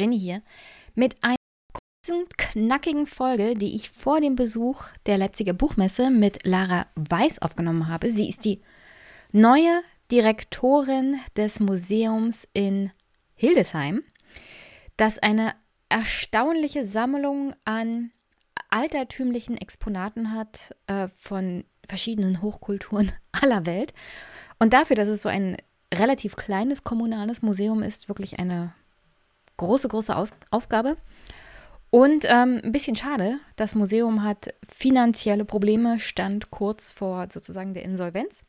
Jenny hier mit einer kurzen, knackigen Folge, die ich vor dem Besuch der Leipziger Buchmesse mit Lara Weiß aufgenommen habe. Sie ist die neue Direktorin des Museums in Hildesheim, das eine erstaunliche Sammlung an altertümlichen Exponaten hat äh, von verschiedenen Hochkulturen aller Welt. Und dafür, dass es so ein relativ kleines kommunales Museum ist, wirklich eine große, große Aus Aufgabe. Und ähm, ein bisschen schade, das Museum hat finanzielle Probleme, stand kurz vor sozusagen der Insolvenz.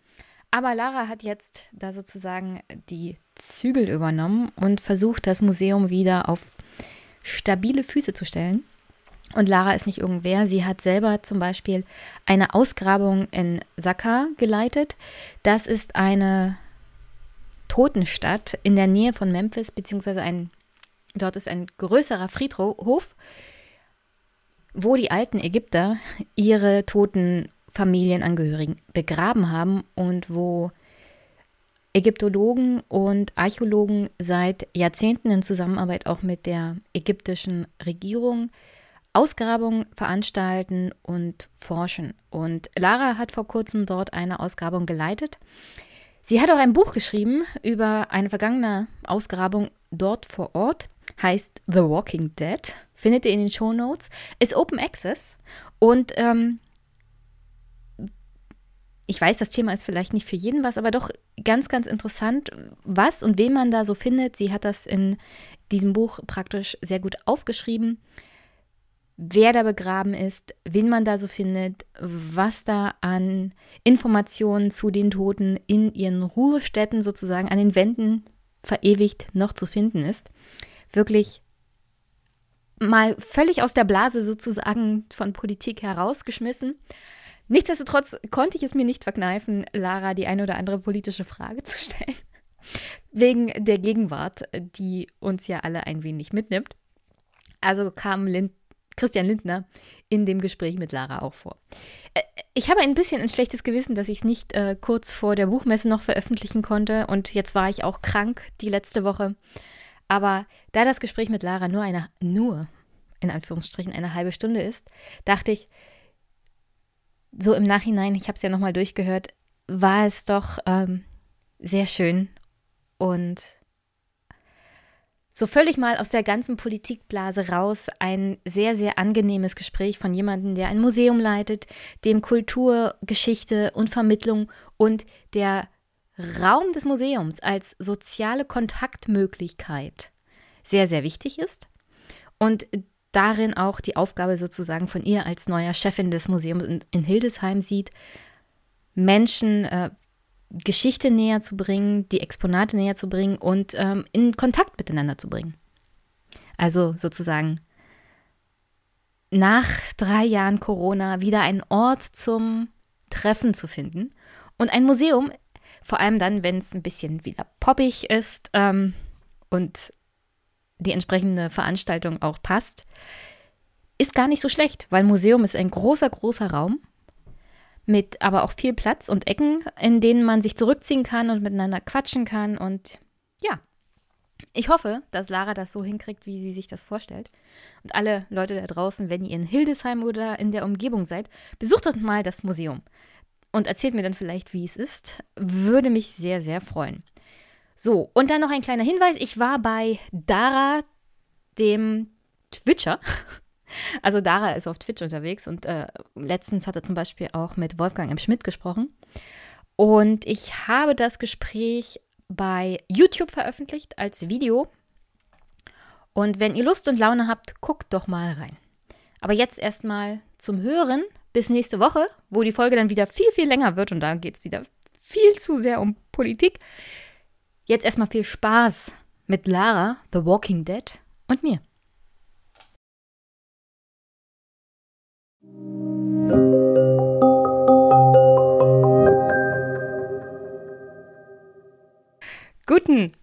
Aber Lara hat jetzt da sozusagen die Zügel übernommen und versucht, das Museum wieder auf stabile Füße zu stellen. Und Lara ist nicht irgendwer. Sie hat selber zum Beispiel eine Ausgrabung in Saka geleitet. Das ist eine Totenstadt in der Nähe von Memphis, beziehungsweise ein, dort ist ein größerer Friedhof, wo die alten Ägypter ihre toten Familienangehörigen begraben haben und wo Ägyptologen und Archäologen seit Jahrzehnten in Zusammenarbeit auch mit der ägyptischen Regierung Ausgrabungen veranstalten und forschen. Und Lara hat vor kurzem dort eine Ausgrabung geleitet. Sie hat auch ein Buch geschrieben über eine vergangene Ausgrabung dort vor Ort. Heißt The Walking Dead. Findet ihr in den Show Notes. Ist Open Access. Und ähm, ich weiß, das Thema ist vielleicht nicht für jeden was, aber doch ganz, ganz interessant, was und wen man da so findet. Sie hat das in diesem Buch praktisch sehr gut aufgeschrieben wer da begraben ist, wen man da so findet, was da an Informationen zu den Toten in ihren Ruhestätten sozusagen an den Wänden verewigt noch zu finden ist. Wirklich mal völlig aus der Blase sozusagen von Politik herausgeschmissen. Nichtsdestotrotz konnte ich es mir nicht verkneifen, Lara die eine oder andere politische Frage zu stellen. Wegen der Gegenwart, die uns ja alle ein wenig mitnimmt. Also kam Lind Christian Lindner in dem Gespräch mit Lara auch vor. Äh, ich habe ein bisschen ein schlechtes Gewissen, dass ich es nicht äh, kurz vor der Buchmesse noch veröffentlichen konnte und jetzt war ich auch krank die letzte Woche. Aber da das Gespräch mit Lara nur eine, nur in Anführungsstrichen eine halbe Stunde ist, dachte ich, so im Nachhinein, ich habe es ja nochmal durchgehört, war es doch ähm, sehr schön und so völlig mal aus der ganzen Politikblase raus ein sehr, sehr angenehmes Gespräch von jemandem, der ein Museum leitet, dem Kultur, Geschichte und Vermittlung und der Raum des Museums als soziale Kontaktmöglichkeit sehr, sehr wichtig ist und darin auch die Aufgabe sozusagen von ihr als neuer Chefin des Museums in, Hildesheim sieht, Menschen äh, Geschichte näher zu bringen, die Exponate näher zu bringen und ähm, in Kontakt miteinander zu bringen. Also sozusagen nach drei Jahren Corona wieder einen Ort zum Treffen zu finden und ein Museum, vor allem dann, wenn es ein bisschen wieder poppig ist ähm, und die entsprechende Veranstaltung auch passt, ist gar nicht so schlecht, weil Museum ist ein großer, großer Raum mit aber auch viel Platz und Ecken, in denen man sich zurückziehen kann und miteinander quatschen kann. Und ja, ich hoffe, dass Lara das so hinkriegt, wie sie sich das vorstellt. Und alle Leute da draußen, wenn ihr in Hildesheim oder in der Umgebung seid, besucht doch mal das Museum und erzählt mir dann vielleicht, wie es ist. Würde mich sehr, sehr freuen. So, und dann noch ein kleiner Hinweis. Ich war bei Dara, dem Twitcher. Also Dara ist auf Twitch unterwegs und äh, letztens hat er zum Beispiel auch mit Wolfgang M. Schmidt gesprochen. Und ich habe das Gespräch bei YouTube veröffentlicht als Video. Und wenn ihr Lust und Laune habt, guckt doch mal rein. Aber jetzt erstmal zum Hören bis nächste Woche, wo die Folge dann wieder viel, viel länger wird und da geht es wieder viel zu sehr um Politik. Jetzt erstmal viel Spaß mit Lara, The Walking Dead und mir. Guten.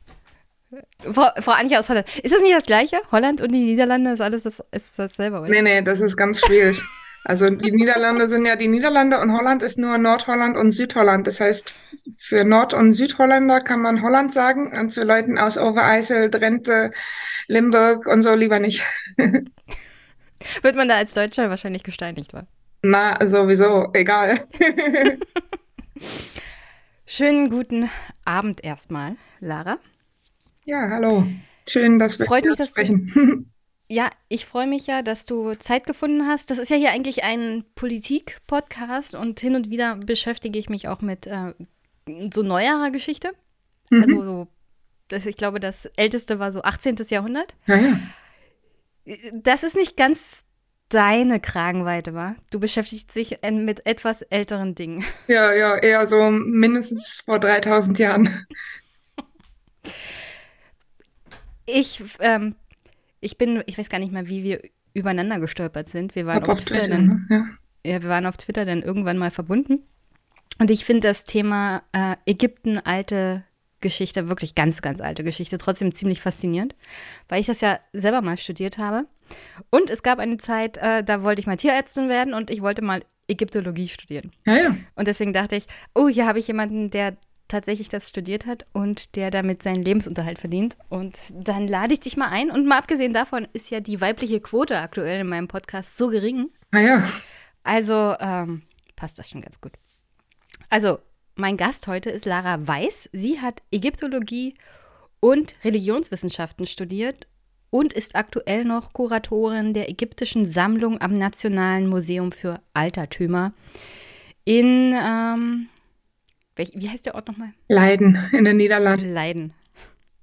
Frau, Frau Anja aus Holland. Ist das nicht das Gleiche? Holland und die Niederlande ist alles das, ist dasselbe, oder? Nee, nee, das ist ganz schwierig. Also die Niederlande sind ja die Niederlande und Holland ist nur Nordholland und Südholland. Das heißt, für Nord- und Südholländer kann man Holland sagen und zu Leuten aus Overijssel, Drenthe, Limburg und so lieber nicht. Wird man da als Deutscher wahrscheinlich gesteinigt, wa? Na, sowieso, egal. Schönen guten Abend erstmal, Lara. Ja, hallo. Schön, dass wir Freut mich, dass sprechen. Ja, ich freue mich ja, dass du Zeit gefunden hast. Das ist ja hier eigentlich ein Politik-Podcast und hin und wieder beschäftige ich mich auch mit äh, so neuerer Geschichte. Mhm. Also so, das, ich glaube, das älteste war so 18. Jahrhundert. Ja, ja. Das ist nicht ganz deine Kragenweite, war. Du beschäftigst dich mit etwas älteren Dingen. Ja, ja, eher so mindestens vor 3000 Jahren. Ich, ähm, ich bin, ich weiß gar nicht mehr, wie wir übereinander gestolpert sind. Wir waren auf Twitter dann, ne? ja. ja. wir waren auf Twitter dann irgendwann mal verbunden. Und ich finde das Thema äh, Ägypten, alte Geschichte, wirklich ganz, ganz alte Geschichte, trotzdem ziemlich faszinierend, weil ich das ja selber mal studiert habe. Und es gab eine Zeit, äh, da wollte ich mal Tierärztin werden und ich wollte mal Ägyptologie studieren. Ja, ja. Und deswegen dachte ich, oh, hier habe ich jemanden, der tatsächlich das studiert hat und der damit seinen Lebensunterhalt verdient. Und dann lade ich dich mal ein. Und mal abgesehen davon ist ja die weibliche Quote aktuell in meinem Podcast so gering. Ah ja. Also ähm, passt das schon ganz gut. Also, mein Gast heute ist Lara Weiß. Sie hat Ägyptologie und Religionswissenschaften studiert und ist aktuell noch Kuratorin der ägyptischen Sammlung am Nationalen Museum für Altertümer in ähm, Welch, wie heißt der Ort nochmal? Leiden in den Niederlanden. Leiden.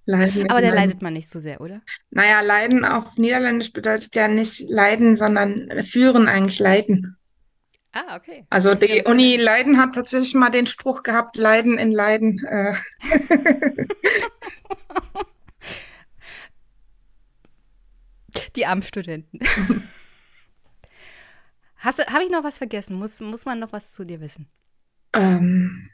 Leiden. Aber da leidet man nicht so sehr, oder? Naja, Leiden auf Niederländisch bedeutet ja nicht leiden, sondern führen eigentlich leiden. Ah, okay. Also die Uni Leiden hat tatsächlich mal den Spruch gehabt, Leiden in Leiden. Äh. die armen Studenten. Habe ich noch was vergessen? Muss, muss man noch was zu dir wissen? Ähm,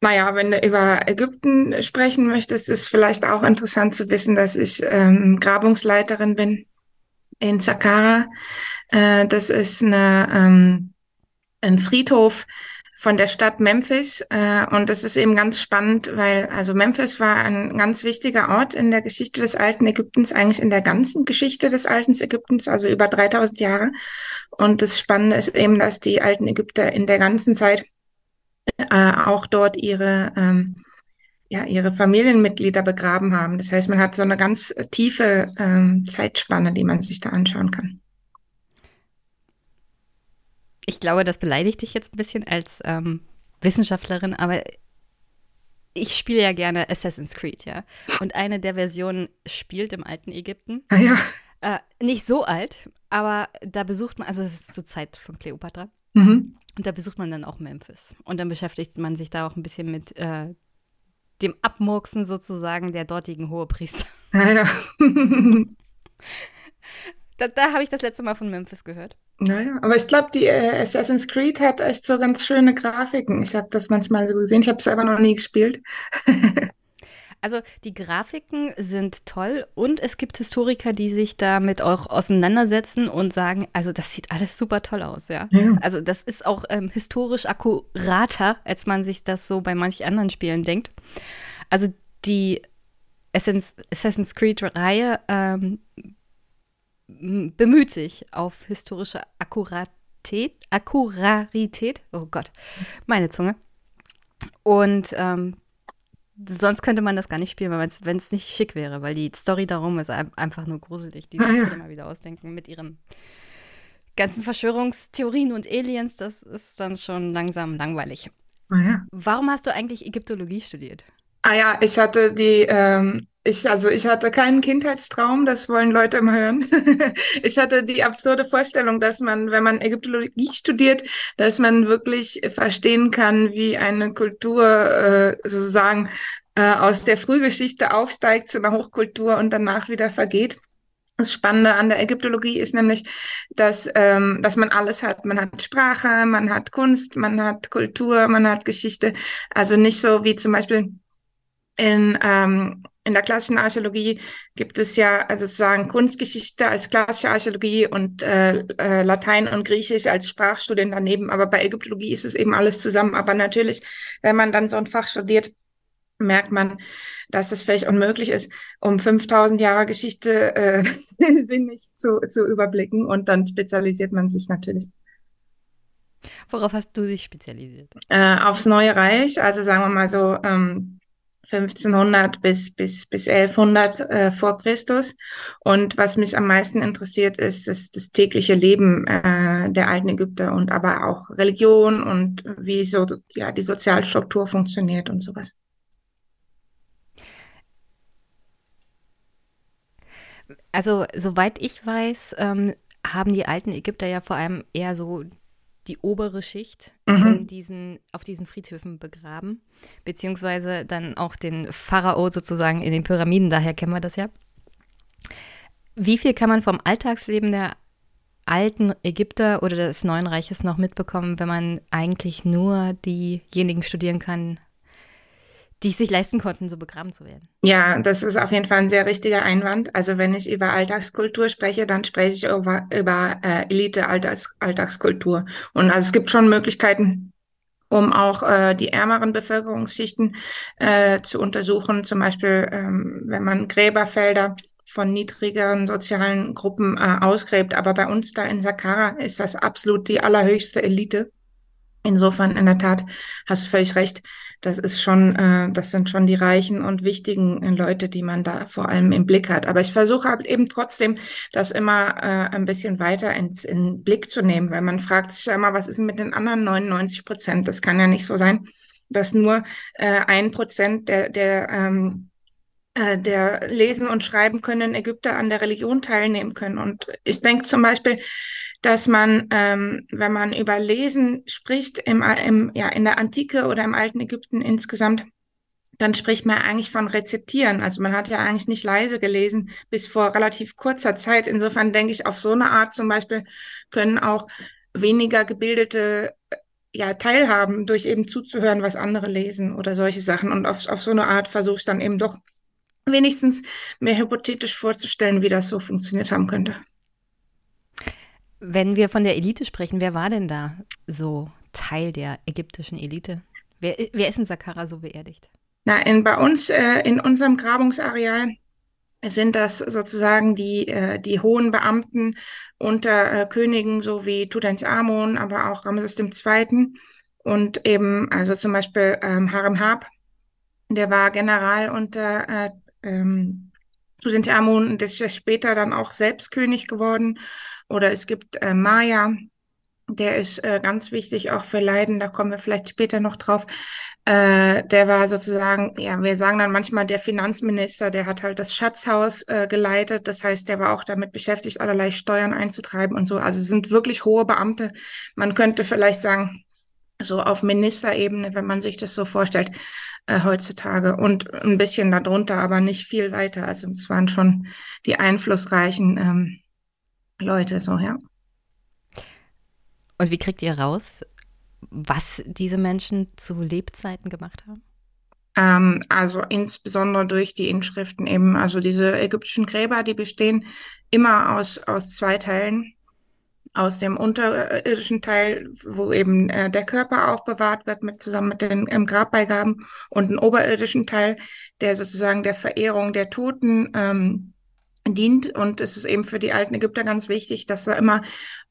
naja, wenn du über Ägypten sprechen möchtest, ist vielleicht auch interessant zu wissen, dass ich ähm, Grabungsleiterin bin in Saqqara. Äh, das ist eine, ähm, ein Friedhof von der Stadt Memphis. Äh, und das ist eben ganz spannend, weil also Memphis war ein ganz wichtiger Ort in der Geschichte des alten Ägyptens, eigentlich in der ganzen Geschichte des alten Ägyptens, also über 3000 Jahre. Und das Spannende ist eben, dass die alten Ägypter in der ganzen Zeit äh, auch dort ihre, ähm, ja, ihre Familienmitglieder begraben haben. Das heißt, man hat so eine ganz tiefe ähm, Zeitspanne, die man sich da anschauen kann. Ich glaube, das beleidigt dich jetzt ein bisschen als ähm, Wissenschaftlerin, aber ich spiele ja gerne Assassin's Creed, ja. Und eine der Versionen spielt im alten Ägypten. Ah, ja. Äh, nicht so alt, aber da besucht man, also es ist zur Zeit von Cleopatra. Mhm. Und da besucht man dann auch Memphis. Und dann beschäftigt man sich da auch ein bisschen mit äh, dem Abmurksen sozusagen der dortigen Hohepriester. Naja. da, da habe ich das letzte Mal von Memphis gehört. Naja, aber ich glaube, die äh, Assassin's Creed hat echt so ganz schöne Grafiken. Ich habe das manchmal so gesehen. Ich habe es selber noch nie gespielt. Also die Grafiken sind toll und es gibt Historiker, die sich damit auch auseinandersetzen und sagen, also das sieht alles super toll aus, ja. ja. Also das ist auch ähm, historisch akkurater, als man sich das so bei manch anderen Spielen denkt. Also die Assassin's Creed-Reihe ähm, bemüht sich auf historische Akkuratät, Akkurarität, oh Gott, meine Zunge. Und ähm, sonst könnte man das gar nicht spielen, wenn es nicht schick wäre, weil die Story darum ist einfach nur gruselig, die sich immer wieder ausdenken mit ihren ganzen Verschwörungstheorien und Aliens. Das ist dann schon langsam langweilig. Ja. Warum hast du eigentlich Ägyptologie studiert? Ah ja, ich hatte die, ähm, ich, also ich hatte keinen Kindheitstraum, das wollen Leute immer hören. ich hatte die absurde Vorstellung, dass man, wenn man Ägyptologie studiert, dass man wirklich verstehen kann, wie eine Kultur äh, sozusagen äh, aus der Frühgeschichte aufsteigt zu einer Hochkultur und danach wieder vergeht. Das Spannende an der Ägyptologie ist nämlich, dass, ähm, dass man alles hat. Man hat Sprache, man hat Kunst, man hat Kultur, man hat Geschichte. Also nicht so wie zum Beispiel in, ähm, in der klassischen Archäologie gibt es ja also sozusagen Kunstgeschichte als klassische Archäologie und äh, äh, Latein und Griechisch als Sprachstudien daneben. Aber bei Ägyptologie ist es eben alles zusammen. Aber natürlich, wenn man dann so ein Fach studiert, merkt man, dass das völlig unmöglich ist, um 5000 Jahre Geschichte äh, sinnig zu, zu überblicken. Und dann spezialisiert man sich natürlich. Worauf hast du dich spezialisiert? Äh, aufs Neue Reich, also sagen wir mal so ähm, 1500 bis, bis, bis 1100 äh, vor Christus. Und was mich am meisten interessiert, ist das, das tägliche Leben äh, der alten Ägypter und aber auch Religion und wie so ja, die Sozialstruktur funktioniert und sowas. Also, soweit ich weiß, ähm, haben die alten Ägypter ja vor allem eher so die obere Schicht mhm. diesen, auf diesen Friedhöfen begraben, beziehungsweise dann auch den Pharao sozusagen in den Pyramiden, daher kennen wir das ja. Wie viel kann man vom Alltagsleben der alten Ägypter oder des Neuen Reiches noch mitbekommen, wenn man eigentlich nur diejenigen studieren kann, die es sich leisten konnten, so begraben zu werden. Ja, das ist auf jeden Fall ein sehr richtiger Einwand. Also wenn ich über Alltagskultur spreche, dann spreche ich über, über äh, Elite-Alltagskultur. Und also es gibt schon Möglichkeiten, um auch äh, die ärmeren Bevölkerungsschichten äh, zu untersuchen. Zum Beispiel, ähm, wenn man Gräberfelder von niedrigeren sozialen Gruppen äh, ausgräbt. Aber bei uns da in Saqqara ist das absolut die allerhöchste Elite. Insofern, in der Tat, hast du völlig recht das ist schon, äh, das sind schon die reichen und wichtigen äh, Leute, die man da vor allem im Blick hat. Aber ich versuche halt eben trotzdem, das immer äh, ein bisschen weiter ins in Blick zu nehmen, weil man fragt sich ja immer, was ist denn mit den anderen 99 Prozent? Das kann ja nicht so sein, dass nur äh, ein Prozent der, der ähm, äh, der lesen und schreiben können Ägypter an der Religion teilnehmen können. Und ich denke zum Beispiel, dass man, ähm, wenn man über Lesen spricht, im, im, ja, in der Antike oder im alten Ägypten insgesamt, dann spricht man eigentlich von Rezitieren. Also man hat ja eigentlich nicht leise gelesen bis vor relativ kurzer Zeit. Insofern denke ich, auf so eine Art zum Beispiel können auch weniger gebildete äh, ja, teilhaben, durch eben zuzuhören, was andere lesen oder solche Sachen. Und auf, auf so eine Art versuche ich dann eben doch wenigstens mir hypothetisch vorzustellen, wie das so funktioniert haben könnte. Wenn wir von der Elite sprechen, wer war denn da so Teil der ägyptischen Elite? Wer, wer ist in Saqqara so beerdigt? Na, in, bei uns, äh, in unserem Grabungsareal sind das sozusagen die, äh, die hohen Beamten unter äh, Königen, so wie Tutanchamun, aber auch Ramses II. Und eben, also zum Beispiel ähm, Harem Hab, der war General unter äh, ähm, Tutanchamun und ist später dann auch selbst König geworden. Oder es gibt äh, Maya, der ist äh, ganz wichtig auch für Leiden, da kommen wir vielleicht später noch drauf. Äh, der war sozusagen, ja, wir sagen dann manchmal der Finanzminister, der hat halt das Schatzhaus äh, geleitet. Das heißt, der war auch damit beschäftigt, allerlei Steuern einzutreiben und so. Also sind wirklich hohe Beamte. Man könnte vielleicht sagen, so auf Ministerebene, wenn man sich das so vorstellt, äh, heutzutage. Und ein bisschen darunter, aber nicht viel weiter. Also es waren schon die einflussreichen ähm, Leute, so, ja. Und wie kriegt ihr raus, was diese Menschen zu Lebzeiten gemacht haben? Ähm, also insbesondere durch die Inschriften eben. Also diese ägyptischen Gräber, die bestehen immer aus, aus zwei Teilen. Aus dem unterirdischen Teil, wo eben äh, der Körper aufbewahrt wird, mit, zusammen mit den ähm, Grabbeigaben, und einen oberirdischen Teil, der sozusagen der Verehrung der Toten ähm, dient. Und es ist eben für die alten Ägypter ganz wichtig, dass da immer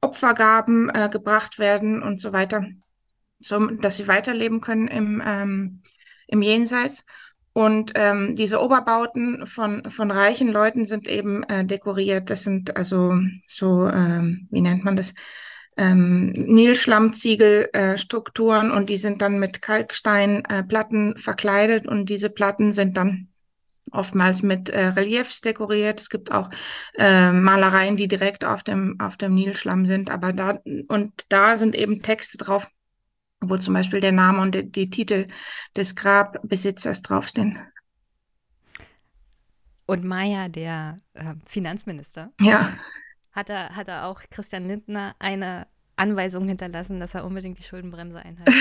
Opfergaben äh, gebracht werden und so weiter, so, dass sie weiterleben können im, ähm, im Jenseits. Und ähm, diese Oberbauten von, von reichen Leuten sind eben äh, dekoriert. Das sind also so, ähm, wie nennt man das? Ähm, Nilschlammziegelstrukturen äh, und die sind dann mit Kalksteinplatten äh, verkleidet und diese Platten sind dann oftmals mit äh, Reliefs dekoriert. Es gibt auch äh, Malereien, die direkt auf dem, auf dem Nilschlamm sind. Aber da, und da sind eben Texte drauf, wo zum Beispiel der Name und die, die Titel des Grabbesitzers draufstehen. Und Maya, der äh, Finanzminister, ja. hat, er, hat er auch Christian Lindner eine Anweisungen hinterlassen, dass er unbedingt die Schuldenbremse einhalten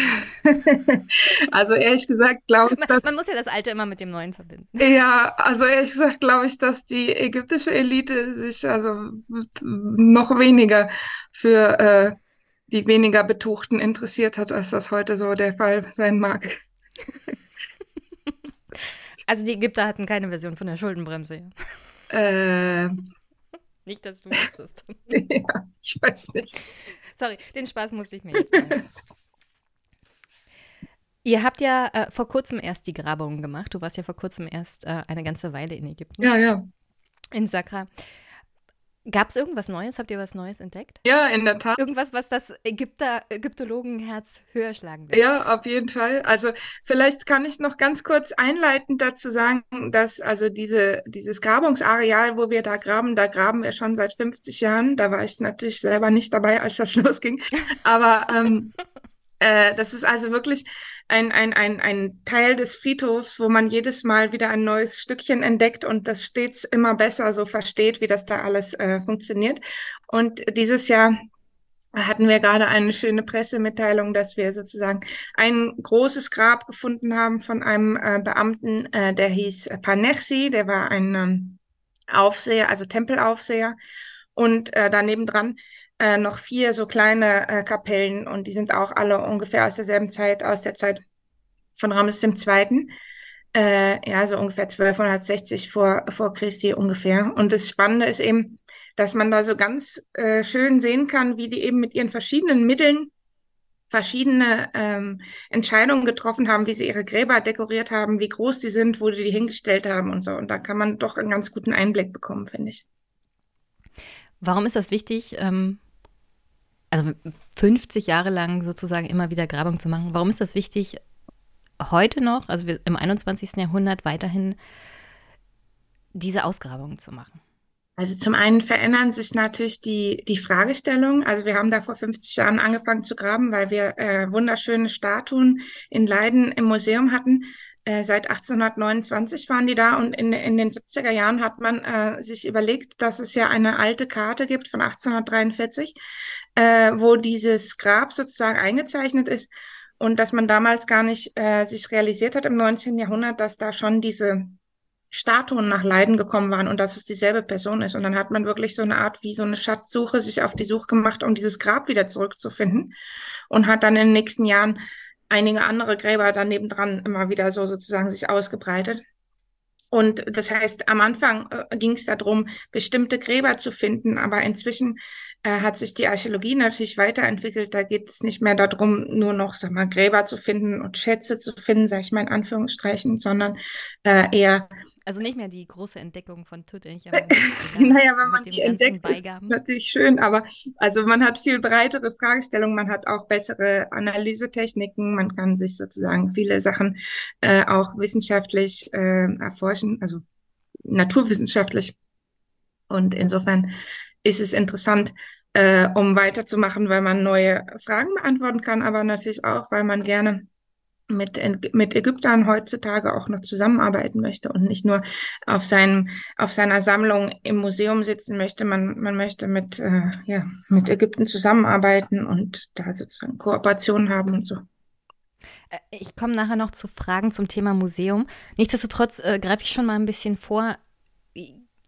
muss? also ehrlich gesagt glaube ich, dass... Man muss ja das Alte immer mit dem Neuen verbinden. Ja, also ehrlich gesagt glaube ich, dass die ägyptische Elite sich also noch weniger für äh, die weniger Betuchten interessiert hat, als das heute so der Fall sein mag. Also die Ägypter hatten keine Version von der Schuldenbremse. Äh, nicht, dass du wusstest. ja, ich weiß nicht. Sorry, den Spaß musste ich mir jetzt machen. Ihr habt ja äh, vor kurzem erst die Grabungen gemacht. Du warst ja vor kurzem erst äh, eine ganze Weile in Ägypten. Ja, ja. In Sakra. Gab es irgendwas Neues? Habt ihr was Neues entdeckt? Ja, in der Tat. Irgendwas, was das Ägypter, Ägyptologenherz höher schlagen wird? Ja, auf jeden Fall. Also vielleicht kann ich noch ganz kurz einleitend dazu sagen, dass also diese, dieses Grabungsareal, wo wir da graben, da graben wir schon seit 50 Jahren. Da war ich natürlich selber nicht dabei, als das losging. Aber ähm, äh, das ist also wirklich ein, ein, ein, ein Teil des Friedhofs, wo man jedes Mal wieder ein neues Stückchen entdeckt und das stets immer besser so versteht, wie das da alles äh, funktioniert. Und dieses Jahr hatten wir gerade eine schöne Pressemitteilung, dass wir sozusagen ein großes Grab gefunden haben von einem äh, Beamten, äh, der hieß Panersi, der war ein ähm, Aufseher, also Tempelaufseher. Und äh, daneben dran äh, noch vier so kleine äh, Kapellen und die sind auch alle ungefähr aus derselben Zeit, aus der Zeit von Ramses II. Äh, ja, so ungefähr 1260 vor, vor Christi ungefähr. Und das Spannende ist eben, dass man da so ganz äh, schön sehen kann, wie die eben mit ihren verschiedenen Mitteln verschiedene ähm, Entscheidungen getroffen haben, wie sie ihre Gräber dekoriert haben, wie groß die sind, wo die die hingestellt haben und so. Und da kann man doch einen ganz guten Einblick bekommen, finde ich. Warum ist das wichtig, ähm, also 50 Jahre lang sozusagen immer wieder Grabung zu machen. Warum ist das wichtig, heute noch, also im 21. Jahrhundert weiterhin diese Ausgrabungen zu machen? Also zum einen verändern sich natürlich die, die Fragestellungen. Also wir haben da vor 50 Jahren angefangen zu graben, weil wir äh, wunderschöne Statuen in Leiden im Museum hatten. Äh, seit 1829 waren die da und in, in den 70er Jahren hat man äh, sich überlegt, dass es ja eine alte Karte gibt von 1843, äh, wo dieses Grab sozusagen eingezeichnet ist und dass man damals gar nicht äh, sich realisiert hat im 19. Jahrhundert, dass da schon diese Statuen nach Leiden gekommen waren und dass es dieselbe Person ist. Und dann hat man wirklich so eine Art wie so eine Schatzsuche sich auf die Suche gemacht, um dieses Grab wieder zurückzufinden und hat dann in den nächsten Jahren einige andere Gräber daneben dran immer wieder so sozusagen sich ausgebreitet. Und das heißt, am Anfang äh, ging es darum, bestimmte Gräber zu finden, aber inzwischen äh, hat sich die Archäologie natürlich weiterentwickelt. Da geht es nicht mehr darum, nur noch, sag mal, Gräber zu finden und Schätze zu finden, sage ich mal in Anführungsstrichen, sondern äh, eher also nicht mehr die große Entdeckung von Tutanchamun. naja, wenn man die entdeckt, Beigaben. ist natürlich schön, aber also man hat viel breitere Fragestellungen, man hat auch bessere Analysetechniken, man kann sich sozusagen viele Sachen äh, auch wissenschaftlich äh, erforschen, also naturwissenschaftlich. Und insofern ist es interessant, äh, um weiterzumachen, weil man neue Fragen beantworten kann, aber natürlich auch, weil man gerne mit, mit Ägyptern heutzutage auch noch zusammenarbeiten möchte und nicht nur auf, seinem, auf seiner Sammlung im Museum sitzen möchte. Man, man möchte mit, äh, ja, mit Ägypten zusammenarbeiten und da sozusagen Kooperationen haben und so. Äh, ich komme nachher noch zu Fragen zum Thema Museum. Nichtsdestotrotz äh, greife ich schon mal ein bisschen vor.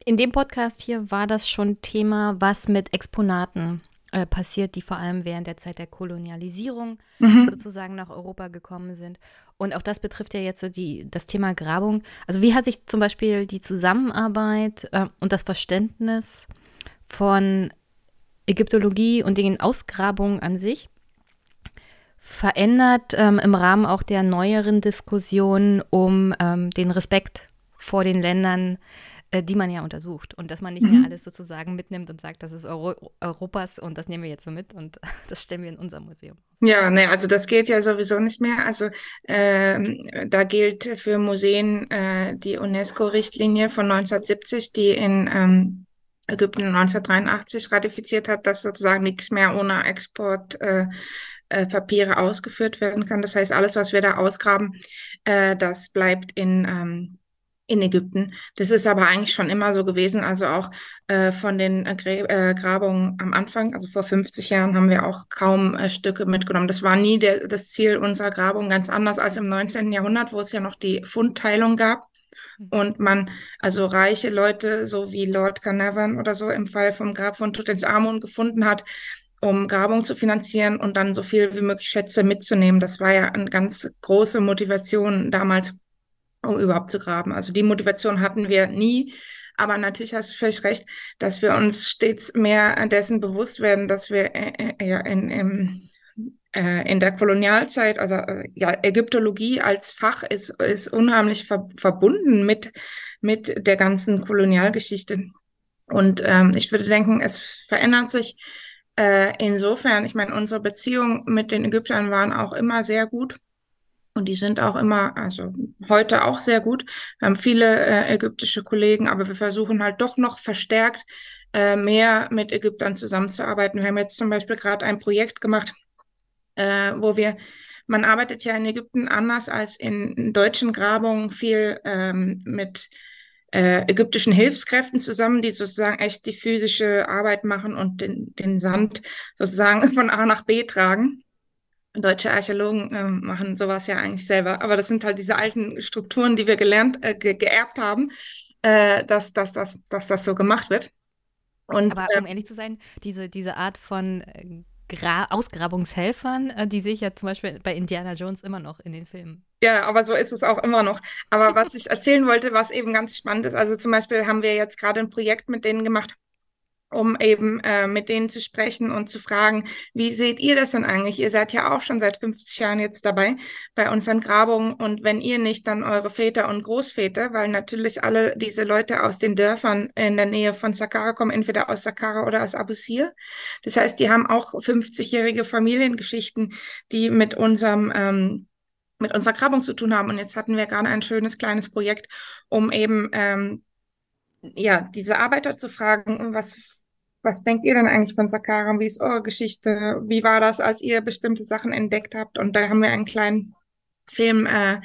In dem Podcast hier war das schon Thema, was mit Exponaten äh, passiert, die vor allem während der Zeit der Kolonialisierung mhm. sozusagen nach Europa gekommen sind. Und auch das betrifft ja jetzt die, das Thema Grabung. Also wie hat sich zum Beispiel die Zusammenarbeit äh, und das Verständnis von Ägyptologie und den Ausgrabungen an sich verändert ähm, im Rahmen auch der neueren Diskussion um ähm, den Respekt vor den Ländern, die man ja untersucht und dass man nicht mhm. mehr alles sozusagen mitnimmt und sagt, das ist Euro Europas und das nehmen wir jetzt so mit und das stellen wir in unser Museum. Ja, ne, also das geht ja sowieso nicht mehr. Also ähm, da gilt für Museen äh, die UNESCO-Richtlinie von 1970, die in ähm, Ägypten 1983 ratifiziert hat, dass sozusagen nichts mehr ohne Exportpapiere äh, äh, ausgeführt werden kann. Das heißt, alles, was wir da ausgraben, äh, das bleibt in ähm, in Ägypten. Das ist aber eigentlich schon immer so gewesen. Also auch äh, von den äh, äh, Grabungen am Anfang, also vor 50 Jahren, haben wir auch kaum äh, Stücke mitgenommen. Das war nie der, das Ziel unserer Grabung, ganz anders als im 19. Jahrhundert, wo es ja noch die Fundteilung gab. Mhm. Und man, also reiche Leute, so wie Lord Carnarvon oder so im Fall vom Grab von Tutanchamun gefunden hat, um Grabung zu finanzieren und dann so viel wie möglich Schätze mitzunehmen. Das war ja eine ganz große Motivation damals um überhaupt zu graben. Also die Motivation hatten wir nie. Aber natürlich hast du völlig recht, dass wir uns stets mehr dessen bewusst werden, dass wir äh, äh, in, in, äh, in der Kolonialzeit, also äh, ja, Ägyptologie als Fach ist, ist unheimlich ver verbunden mit, mit der ganzen Kolonialgeschichte. Und ähm, ich würde denken, es verändert sich äh, insofern, ich meine, unsere Beziehungen mit den Ägyptern waren auch immer sehr gut. Und die sind auch immer, also heute auch sehr gut. Wir haben viele äh, ägyptische Kollegen, aber wir versuchen halt doch noch verstärkt äh, mehr mit Ägyptern zusammenzuarbeiten. Wir haben jetzt zum Beispiel gerade ein Projekt gemacht, äh, wo wir, man arbeitet ja in Ägypten anders als in deutschen Grabungen viel ähm, mit äh, ägyptischen Hilfskräften zusammen, die sozusagen echt die physische Arbeit machen und den, den Sand sozusagen von A nach B tragen. Deutsche Archäologen äh, machen sowas ja eigentlich selber, aber das sind halt diese alten Strukturen, die wir gelernt, äh, ge geerbt haben, äh, dass, dass, dass, dass das so gemacht wird. Und, aber um äh, ehrlich zu sein, diese, diese Art von äh, Gra Ausgrabungshelfern, äh, die sehe ich ja zum Beispiel bei Indiana Jones immer noch in den Filmen. Ja, aber so ist es auch immer noch. Aber was ich erzählen wollte, was eben ganz spannend ist, also zum Beispiel haben wir jetzt gerade ein Projekt mit denen gemacht, um eben äh, mit denen zu sprechen und zu fragen, wie seht ihr das denn eigentlich? Ihr seid ja auch schon seit 50 Jahren jetzt dabei bei unseren Grabungen und wenn ihr nicht, dann eure Väter und Großväter, weil natürlich alle diese Leute aus den Dörfern in der Nähe von Saqqara kommen, entweder aus Saqqara oder aus Abu Sir. Das heißt, die haben auch 50-jährige Familiengeschichten, die mit unserem ähm, mit unserer Grabung zu tun haben. Und jetzt hatten wir gerade ein schönes kleines Projekt, um eben ähm, ja diese Arbeiter zu fragen, was was denkt ihr denn eigentlich von Sakara? Wie ist eure Geschichte? Wie war das, als ihr bestimmte Sachen entdeckt habt? Und da haben wir einen kleinen Film, äh,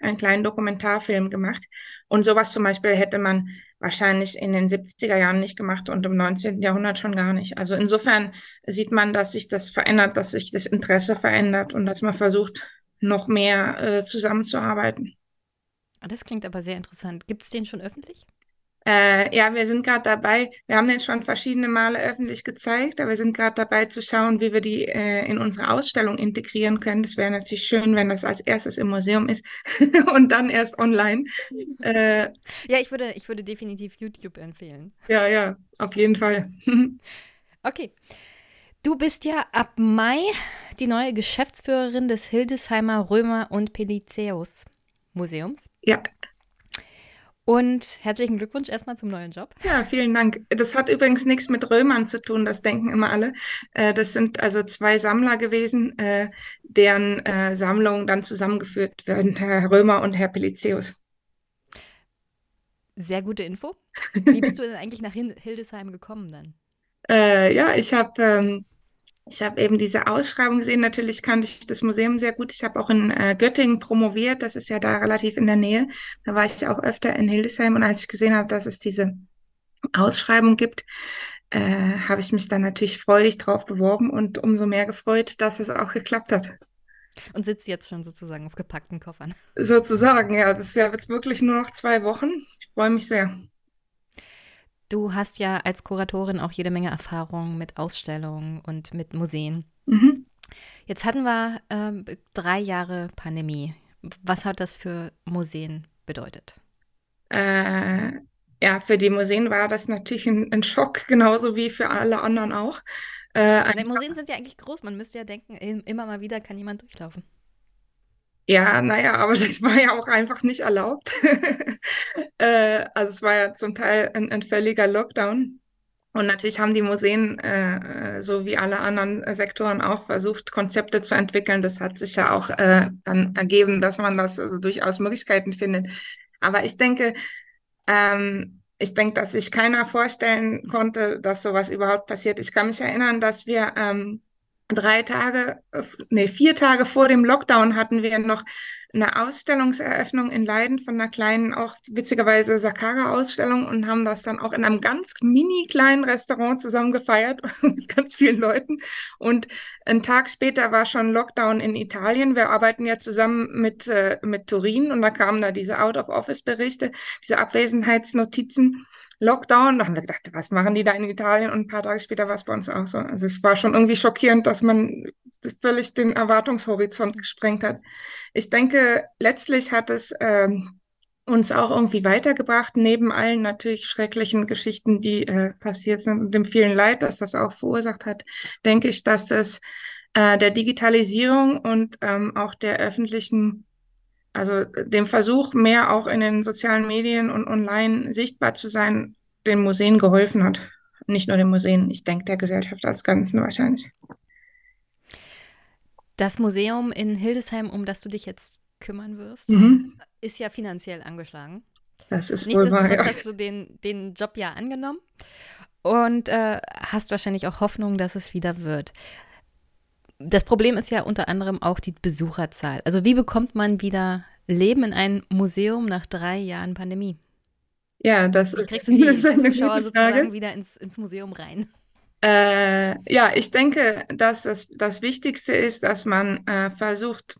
einen kleinen Dokumentarfilm gemacht. Und sowas zum Beispiel hätte man wahrscheinlich in den 70er Jahren nicht gemacht und im 19. Jahrhundert schon gar nicht. Also insofern sieht man, dass sich das verändert, dass sich das Interesse verändert und dass man versucht, noch mehr äh, zusammenzuarbeiten. Ah, das klingt aber sehr interessant. Gibt es den schon öffentlich? Äh, ja, wir sind gerade dabei, wir haben den schon verschiedene Male öffentlich gezeigt, aber wir sind gerade dabei zu schauen, wie wir die äh, in unsere Ausstellung integrieren können. Das wäre natürlich schön, wenn das als erstes im Museum ist und dann erst online. Äh, ja, ich würde, ich würde definitiv YouTube empfehlen. Ja, ja, auf jeden Fall. okay. Du bist ja ab Mai die neue Geschäftsführerin des Hildesheimer Römer- und Pelizeus Museums. Ja, und herzlichen Glückwunsch erstmal zum neuen Job. Ja, vielen Dank. Das hat übrigens nichts mit Römern zu tun, das denken immer alle. Äh, das sind also zwei Sammler gewesen, äh, deren äh, Sammlungen dann zusammengeführt werden, Herr Römer und Herr Pelizeus. Sehr gute Info. Wie bist du denn eigentlich nach Hildesheim gekommen dann? Äh, ja, ich habe ähm, ich habe eben diese Ausschreibung gesehen. Natürlich kannte ich das Museum sehr gut. Ich habe auch in äh, Göttingen promoviert. Das ist ja da relativ in der Nähe. Da war ich auch öfter in Hildesheim. Und als ich gesehen habe, dass es diese Ausschreibung gibt, äh, habe ich mich dann natürlich freudig drauf beworben und umso mehr gefreut, dass es auch geklappt hat. Und sitzt jetzt schon sozusagen auf gepackten Koffern. Sozusagen, ja. Das ist ja jetzt wirklich nur noch zwei Wochen. Ich freue mich sehr. Du hast ja als Kuratorin auch jede Menge Erfahrung mit Ausstellungen und mit Museen. Mhm. Jetzt hatten wir äh, drei Jahre Pandemie. Was hat das für Museen bedeutet? Äh, ja, für die Museen war das natürlich ein, ein Schock, genauso wie für alle anderen auch. Äh, die Museen sind ja eigentlich groß. Man müsste ja denken, immer mal wieder kann jemand durchlaufen. Ja, naja, aber das war ja auch einfach nicht erlaubt. äh, also es war ja zum Teil ein, ein völliger Lockdown. Und natürlich haben die Museen, äh, so wie alle anderen Sektoren auch, versucht, Konzepte zu entwickeln. Das hat sich ja auch äh, dann ergeben, dass man das also durchaus Möglichkeiten findet. Aber ich denke, ähm, ich denke, dass sich keiner vorstellen konnte, dass sowas überhaupt passiert. Ich kann mich erinnern, dass wir ähm, drei Tage, nee, vier Tage vor dem Lockdown hatten wir noch eine Ausstellungseröffnung in Leiden von einer kleinen, auch witzigerweise Sakara-Ausstellung und haben das dann auch in einem ganz mini kleinen Restaurant zusammen gefeiert mit ganz vielen Leuten. Und einen Tag später war schon Lockdown in Italien. Wir arbeiten ja zusammen mit, äh, mit Turin und da kamen da diese Out-of-Office-Berichte, diese Abwesenheitsnotizen. Lockdown, da haben wir gedacht, was machen die da in Italien? Und ein paar Tage später war es bei uns auch so. Also es war schon irgendwie schockierend, dass man völlig den Erwartungshorizont gesprengt hat. Ich denke, letztlich hat es äh, uns auch irgendwie weitergebracht, neben allen natürlich schrecklichen Geschichten, die äh, passiert sind und dem vielen Leid, das das auch verursacht hat, denke ich, dass das äh, der Digitalisierung und ähm, auch der öffentlichen also dem Versuch, mehr auch in den sozialen Medien und online sichtbar zu sein, den Museen geholfen hat. Nicht nur den Museen, ich denke der Gesellschaft als Ganzen wahrscheinlich. Das Museum in Hildesheim, um das du dich jetzt kümmern wirst, mhm. ist ja finanziell angeschlagen. Das ist wohl wahr, ja. hast du den, den Job ja angenommen und äh, hast wahrscheinlich auch Hoffnung, dass es wieder wird. Das Problem ist ja unter anderem auch die Besucherzahl. Also wie bekommt man wieder Leben in ein Museum nach drei Jahren Pandemie? Ja, das wie kriegst du die Zuschauer sozusagen wieder ins, ins Museum rein? Äh, ja, ich denke, dass das, das Wichtigste ist, dass man äh, versucht,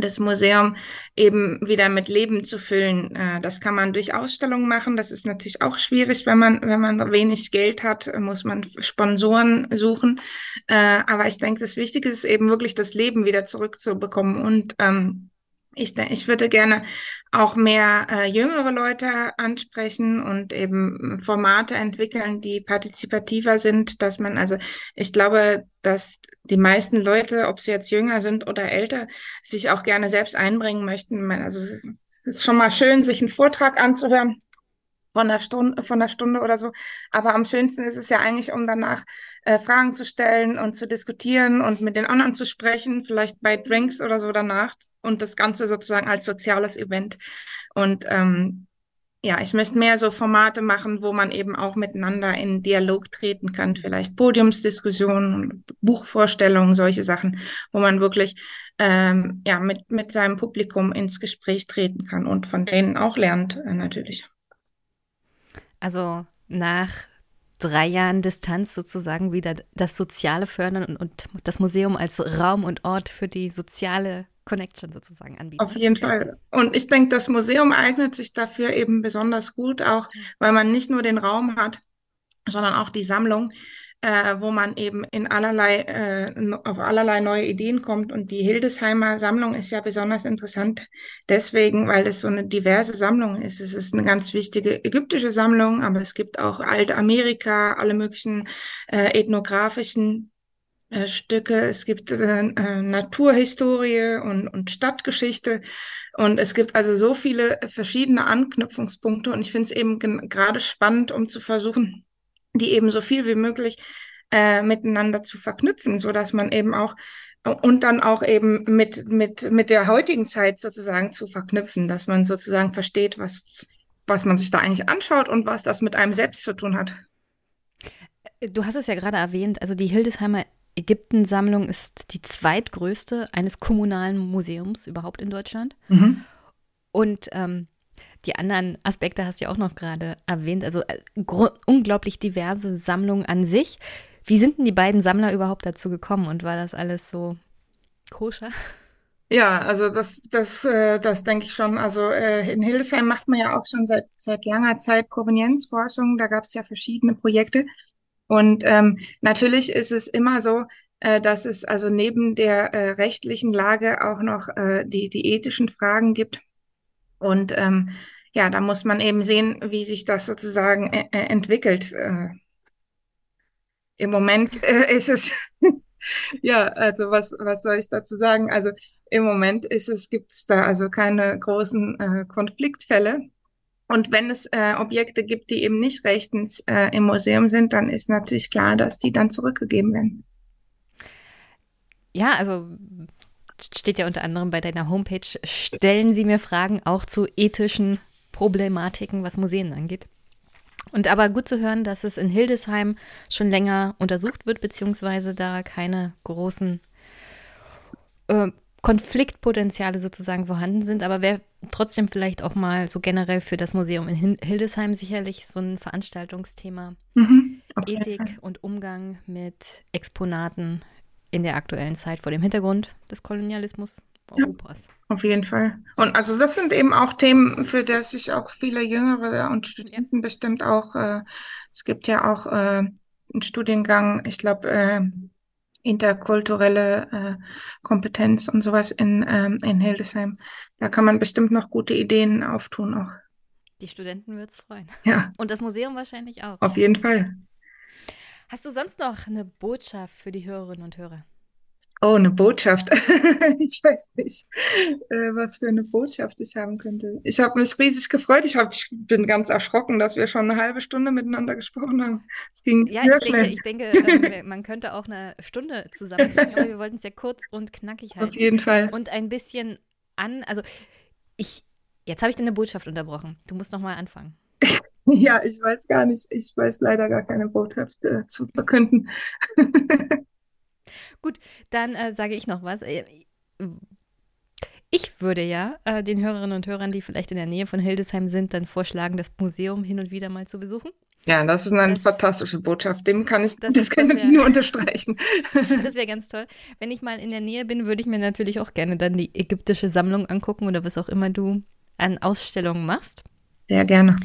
das Museum eben wieder mit Leben zu füllen. Äh, das kann man durch Ausstellungen machen. Das ist natürlich auch schwierig, wenn man, wenn man wenig Geld hat, muss man Sponsoren suchen. Äh, aber ich denke, das Wichtige ist eben wirklich das Leben wieder zurückzubekommen. Und ähm, ich, ich würde gerne auch mehr äh, jüngere Leute ansprechen und eben Formate entwickeln, die partizipativer sind, dass man, also ich glaube, dass die meisten Leute, ob sie jetzt jünger sind oder älter, sich auch gerne selbst einbringen möchten. Also es ist schon mal schön, sich einen Vortrag anzuhören von einer Stunde, von einer Stunde oder so. Aber am schönsten ist es ja eigentlich, um danach äh, Fragen zu stellen und zu diskutieren und mit den anderen zu sprechen, vielleicht bei Drinks oder so danach und das Ganze sozusagen als soziales Event. Und ähm, ja, ich möchte mehr so Formate machen, wo man eben auch miteinander in Dialog treten kann, vielleicht Podiumsdiskussionen, Buchvorstellungen, solche Sachen, wo man wirklich ähm, ja mit mit seinem Publikum ins Gespräch treten kann und von denen auch lernt äh, natürlich. Also nach drei Jahren Distanz sozusagen wieder das Soziale fördern und, und das Museum als Raum und Ort für die soziale Connection sozusagen anbieten. Auf jeden Fall. Und ich denke, das Museum eignet sich dafür eben besonders gut, auch weil man nicht nur den Raum hat, sondern auch die Sammlung äh, wo man eben in allerlei, äh, auf allerlei neue Ideen kommt. Und die Hildesheimer Sammlung ist ja besonders interessant deswegen, weil es so eine diverse Sammlung ist. Es ist eine ganz wichtige ägyptische Sammlung, aber es gibt auch Altamerika, alle möglichen äh, ethnografischen äh, Stücke. Es gibt äh, äh, Naturhistorie und, und Stadtgeschichte. Und es gibt also so viele verschiedene Anknüpfungspunkte. Und ich finde es eben gerade spannend, um zu versuchen, die eben so viel wie möglich äh, miteinander zu verknüpfen, so dass man eben auch und dann auch eben mit, mit, mit der heutigen Zeit sozusagen zu verknüpfen, dass man sozusagen versteht, was, was man sich da eigentlich anschaut und was das mit einem selbst zu tun hat. Du hast es ja gerade erwähnt, also die Hildesheimer Ägypten-Sammlung ist die zweitgrößte eines kommunalen Museums überhaupt in Deutschland. Mhm. Und ähm, die anderen Aspekte hast du ja auch noch gerade erwähnt. Also äh, unglaublich diverse Sammlungen an sich. Wie sind denn die beiden Sammler überhaupt dazu gekommen und war das alles so koscher? Ja, also das, das, äh, das denke ich schon. Also äh, in Hildesheim macht man ja auch schon seit, seit langer Zeit Provenienzforschung. Da gab es ja verschiedene Projekte. Und ähm, natürlich ist es immer so, äh, dass es also neben der äh, rechtlichen Lage auch noch äh, die, die ethischen Fragen gibt. Und ähm, ja, da muss man eben sehen, wie sich das sozusagen äh, äh entwickelt. Äh, Im Moment äh, ist es, ja, also was, was soll ich dazu sagen? Also im Moment ist es, gibt es da also keine großen äh, Konfliktfälle. Und wenn es äh, Objekte gibt, die eben nicht rechtens im Museum sind, dann ist natürlich klar, dass die dann zurückgegeben werden. Ja, also steht ja unter anderem bei deiner Homepage, stellen Sie mir Fragen auch zu ethischen Problematiken, was Museen angeht. Und aber gut zu hören, dass es in Hildesheim schon länger untersucht wird, beziehungsweise da keine großen äh, Konfliktpotenziale sozusagen vorhanden sind, aber wäre trotzdem vielleicht auch mal so generell für das Museum in Hildesheim sicherlich so ein Veranstaltungsthema. Mhm, okay. Ethik und Umgang mit Exponaten in der aktuellen Zeit vor dem Hintergrund des Kolonialismus Europas. Ja, auf jeden Fall. Und also das sind eben auch Themen, für die sich auch viele Jüngere und Studenten ja. bestimmt auch, äh, es gibt ja auch äh, einen Studiengang, ich glaube, äh, interkulturelle äh, Kompetenz und sowas in, ähm, in Hildesheim. Da kann man bestimmt noch gute Ideen auftun auch. Die Studenten wird es freuen. Ja. Und das Museum wahrscheinlich auch. Auf jeden Fall. Hast du sonst noch eine Botschaft für die Hörerinnen und Hörer? Oh, eine Botschaft. ich weiß nicht, äh, was für eine Botschaft ich haben könnte. Ich habe mich riesig gefreut. Ich, hab, ich bin ganz erschrocken, dass wir schon eine halbe Stunde miteinander gesprochen haben. Es ging ja, ich denke, ich denke äh, man könnte auch eine Stunde zusammen, aber wir wollten es ja kurz und knackig halten. Auf jeden Fall. Und ein bisschen an, also ich, jetzt habe ich deine Botschaft unterbrochen. Du musst noch mal anfangen. ja, ich weiß gar nicht. Ich weiß leider gar keine Botschaft äh, zu verkünden. Gut, dann äh, sage ich noch was. Äh, ich würde ja äh, den Hörerinnen und Hörern, die vielleicht in der Nähe von Hildesheim sind, dann vorschlagen, das Museum hin und wieder mal zu besuchen. Ja, das ist eine das, fantastische Botschaft. Dem kann ich, das, das kann das wär, ich nur unterstreichen. das wäre ganz toll. Wenn ich mal in der Nähe bin, würde ich mir natürlich auch gerne dann die ägyptische Sammlung angucken oder was auch immer du an Ausstellungen machst. Sehr gerne.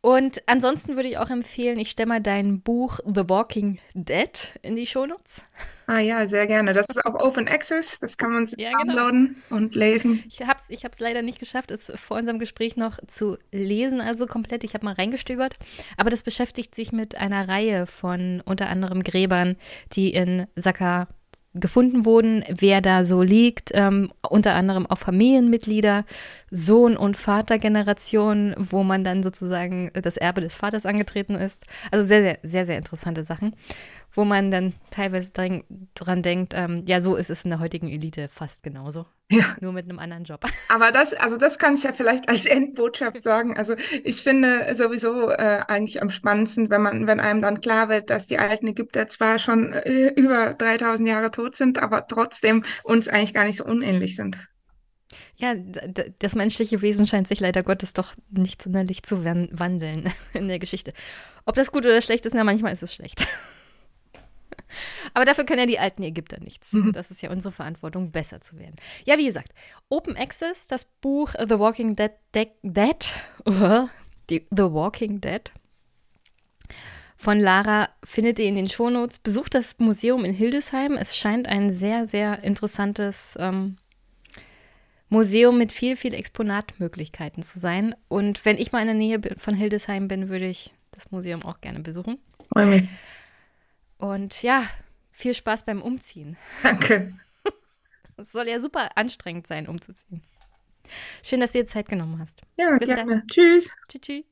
Und ansonsten würde ich auch empfehlen, ich stelle mal dein Buch The Walking Dead in die Shownotes. Ah ja, sehr gerne. Das ist auch Open Access, das kann man sich ja, genau. downloaden genau. und lesen. Ich habe es ich leider nicht geschafft, es vor unserem Gespräch noch zu lesen, also komplett. Ich habe mal reingestöbert. Aber das beschäftigt sich mit einer Reihe von unter anderem Gräbern, die in Saka gefunden wurden, wer da so liegt, ähm, unter anderem auch Familienmitglieder, Sohn- und Vatergeneration, wo man dann sozusagen das Erbe des Vaters angetreten ist. Also sehr, sehr, sehr, sehr interessante Sachen wo man dann teilweise dran, dran denkt, ähm, ja, so ist es in der heutigen Elite fast genauso. Ja. Nur mit einem anderen Job. Aber das, also das kann ich ja vielleicht als Endbotschaft sagen. Also ich finde sowieso äh, eigentlich am spannendsten, wenn man, wenn einem dann klar wird, dass die alten Ägypter zwar schon äh, über 3000 Jahre tot sind, aber trotzdem uns eigentlich gar nicht so unähnlich sind. Ja, das menschliche Wesen scheint sich leider Gottes doch nicht sonderlich zu wandeln in der Geschichte. Ob das gut oder schlecht ist, na, manchmal ist es schlecht. Aber dafür können ja die alten Ägypter nichts. Mhm. Das ist ja unsere Verantwortung, besser zu werden. Ja, wie gesagt, Open Access, das Buch The Walking Dead, Dead, Dead uh, The Walking Dead von Lara findet ihr in den Shownotes. Besucht das Museum in Hildesheim. Es scheint ein sehr, sehr interessantes ähm, Museum mit viel, viel Exponatmöglichkeiten zu sein. Und wenn ich mal in der Nähe von Hildesheim bin, würde ich das Museum auch gerne besuchen. Freue mich. Und ja, viel Spaß beim Umziehen. Danke. Es soll ja super anstrengend sein, umzuziehen. Schön, dass du dir Zeit genommen hast. Ja, Bis gerne. Dann. Tschüss. Tschüss. tschüss.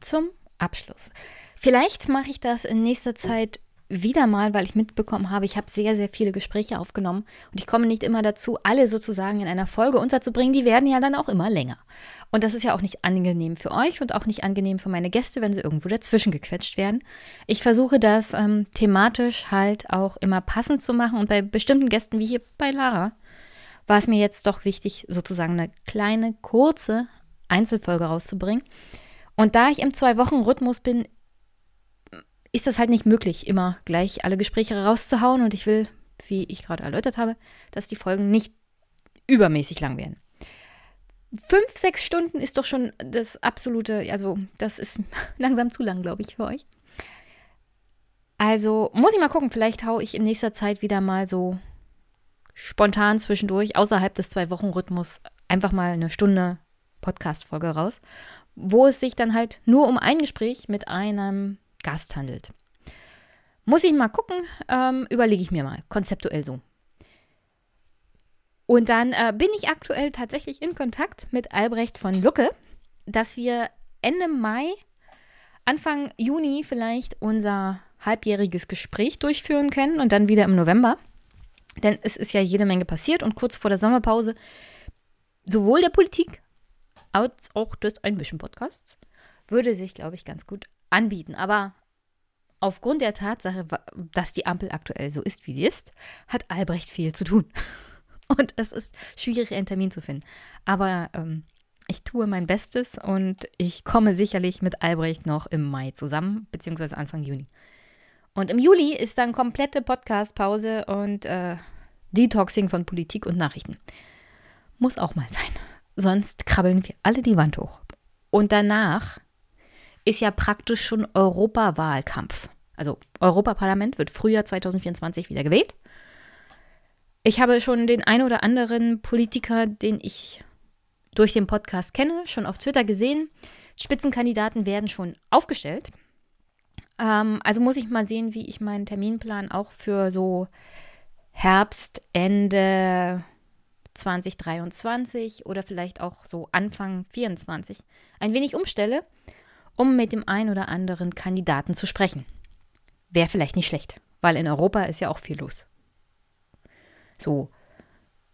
Zum Abschluss. Vielleicht mache ich das in nächster Zeit wieder mal, weil ich mitbekommen habe, ich habe sehr, sehr viele Gespräche aufgenommen und ich komme nicht immer dazu, alle sozusagen in einer Folge unterzubringen. Die werden ja dann auch immer länger. Und das ist ja auch nicht angenehm für euch und auch nicht angenehm für meine Gäste, wenn sie irgendwo dazwischen gequetscht werden. Ich versuche das ähm, thematisch halt auch immer passend zu machen und bei bestimmten Gästen, wie hier bei Lara, war es mir jetzt doch wichtig, sozusagen eine kleine, kurze Einzelfolge rauszubringen. Und da ich im Zwei-Wochen-Rhythmus bin, ist das halt nicht möglich, immer gleich alle Gespräche rauszuhauen. Und ich will, wie ich gerade erläutert habe, dass die Folgen nicht übermäßig lang werden. Fünf, sechs Stunden ist doch schon das absolute, also das ist langsam zu lang, glaube ich, für euch. Also muss ich mal gucken, vielleicht haue ich in nächster Zeit wieder mal so spontan zwischendurch, außerhalb des Zwei-Wochen-Rhythmus, einfach mal eine Stunde Podcast-Folge raus, wo es sich dann halt nur um ein Gespräch mit einem Gast handelt. Muss ich mal gucken, ähm, überlege ich mir mal, konzeptuell so. Und dann äh, bin ich aktuell tatsächlich in Kontakt mit Albrecht von Lucke, dass wir Ende Mai, Anfang Juni vielleicht unser halbjähriges Gespräch durchführen können und dann wieder im November. Denn es ist ja jede Menge passiert und kurz vor der Sommerpause sowohl der Politik als auch des Ein bisschen Podcasts würde sich, glaube ich, ganz gut anbieten. Aber aufgrund der Tatsache, dass die Ampel aktuell so ist, wie sie ist, hat Albrecht viel zu tun. Und es ist schwierig, einen Termin zu finden. Aber ähm, ich tue mein Bestes und ich komme sicherlich mit Albrecht noch im Mai zusammen, beziehungsweise Anfang Juni. Und im Juli ist dann komplette Podcast-Pause und äh, Detoxing von Politik und Nachrichten. Muss auch mal sein. Sonst krabbeln wir alle die Wand hoch. Und danach ist ja praktisch schon Europawahlkampf. Also Europaparlament wird Frühjahr 2024 wieder gewählt. Ich habe schon den ein oder anderen Politiker, den ich durch den Podcast kenne, schon auf Twitter gesehen. Spitzenkandidaten werden schon aufgestellt. Ähm, also muss ich mal sehen, wie ich meinen Terminplan auch für so Herbst, Ende 2023 oder vielleicht auch so Anfang 2024 ein wenig umstelle um mit dem einen oder anderen Kandidaten zu sprechen. Wäre vielleicht nicht schlecht, weil in Europa ist ja auch viel los. So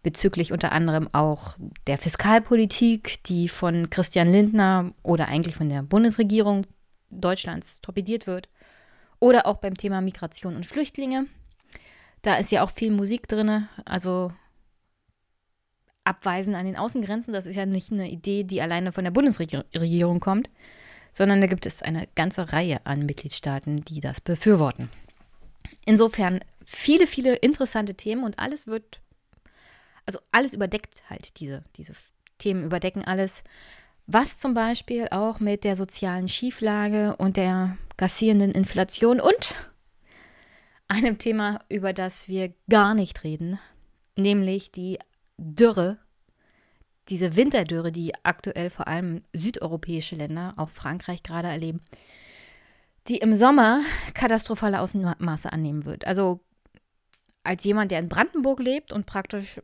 bezüglich unter anderem auch der Fiskalpolitik, die von Christian Lindner oder eigentlich von der Bundesregierung Deutschlands torpediert wird. Oder auch beim Thema Migration und Flüchtlinge. Da ist ja auch viel Musik drin. Also Abweisen an den Außengrenzen, das ist ja nicht eine Idee, die alleine von der Bundesregierung kommt, sondern da gibt es eine ganze Reihe an Mitgliedstaaten, die das befürworten. Insofern viele, viele interessante Themen und alles wird, also alles überdeckt halt, diese, diese Themen überdecken alles, was zum Beispiel auch mit der sozialen Schieflage und der gassierenden Inflation und einem Thema, über das wir gar nicht reden, nämlich die Dürre diese Winterdürre, die aktuell vor allem südeuropäische Länder, auch Frankreich gerade erleben, die im Sommer katastrophale Ausmaße annehmen wird. Also als jemand, der in Brandenburg lebt und praktisch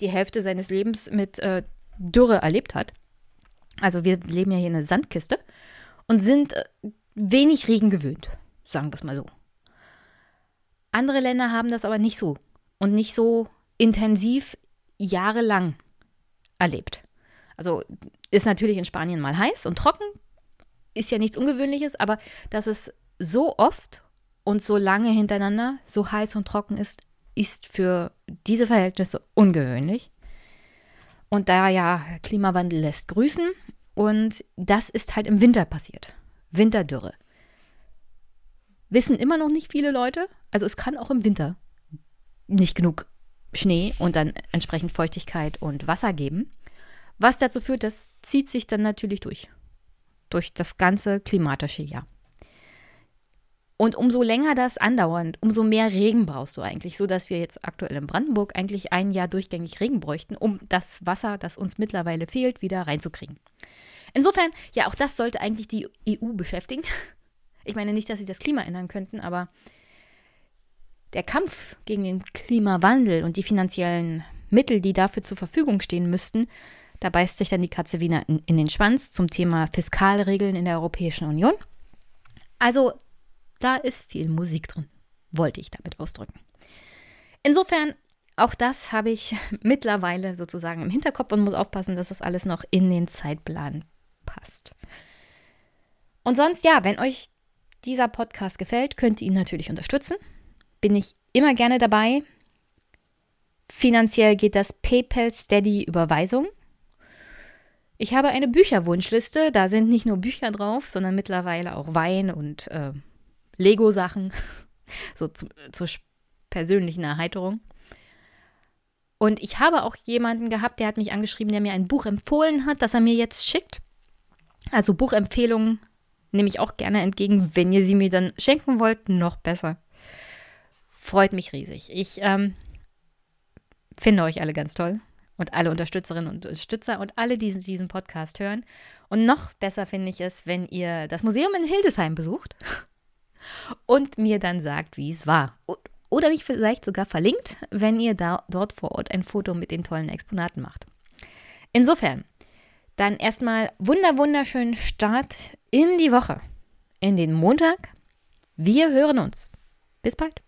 die Hälfte seines Lebens mit äh, Dürre erlebt hat, also wir leben ja hier in einer Sandkiste und sind äh, wenig Regen gewöhnt, sagen wir es mal so. Andere Länder haben das aber nicht so und nicht so intensiv jahrelang erlebt. Also ist natürlich in Spanien mal heiß und trocken, ist ja nichts Ungewöhnliches, aber dass es so oft und so lange hintereinander so heiß und trocken ist, ist für diese Verhältnisse ungewöhnlich. Und da ja Klimawandel lässt grüßen und das ist halt im Winter passiert. Winterdürre. Wissen immer noch nicht viele Leute. Also es kann auch im Winter nicht genug Schnee und dann entsprechend Feuchtigkeit und Wasser geben. Was dazu führt, das zieht sich dann natürlich durch. Durch das ganze klimatische Jahr. Und umso länger das andauert, umso mehr Regen brauchst du eigentlich, so dass wir jetzt aktuell in Brandenburg eigentlich ein Jahr durchgängig Regen bräuchten, um das Wasser, das uns mittlerweile fehlt, wieder reinzukriegen. Insofern, ja, auch das sollte eigentlich die EU beschäftigen. Ich meine nicht, dass sie das Klima ändern könnten, aber der Kampf gegen den Klimawandel und die finanziellen Mittel, die dafür zur Verfügung stehen müssten, da beißt sich dann die Katze wieder in, in den Schwanz zum Thema Fiskalregeln in der Europäischen Union. Also da ist viel Musik drin, wollte ich damit ausdrücken. Insofern, auch das habe ich mittlerweile sozusagen im Hinterkopf und muss aufpassen, dass das alles noch in den Zeitplan passt. Und sonst, ja, wenn euch dieser Podcast gefällt, könnt ihr ihn natürlich unterstützen bin ich immer gerne dabei. Finanziell geht das PayPal Steady Überweisung. Ich habe eine Bücherwunschliste, da sind nicht nur Bücher drauf, sondern mittlerweile auch Wein und äh, Lego-Sachen, so zu, zur persönlichen Erheiterung. Und ich habe auch jemanden gehabt, der hat mich angeschrieben, der mir ein Buch empfohlen hat, das er mir jetzt schickt. Also Buchempfehlungen nehme ich auch gerne entgegen. Wenn ihr sie mir dann schenken wollt, noch besser. Freut mich riesig. Ich ähm, finde euch alle ganz toll und alle Unterstützerinnen und Unterstützer und alle, die diesen Podcast hören. Und noch besser finde ich es, wenn ihr das Museum in Hildesheim besucht und mir dann sagt, wie es war. Oder mich vielleicht sogar verlinkt, wenn ihr da, dort vor Ort ein Foto mit den tollen Exponaten macht. Insofern, dann erstmal wunder wunderschönen Start in die Woche, in den Montag. Wir hören uns. Bis bald.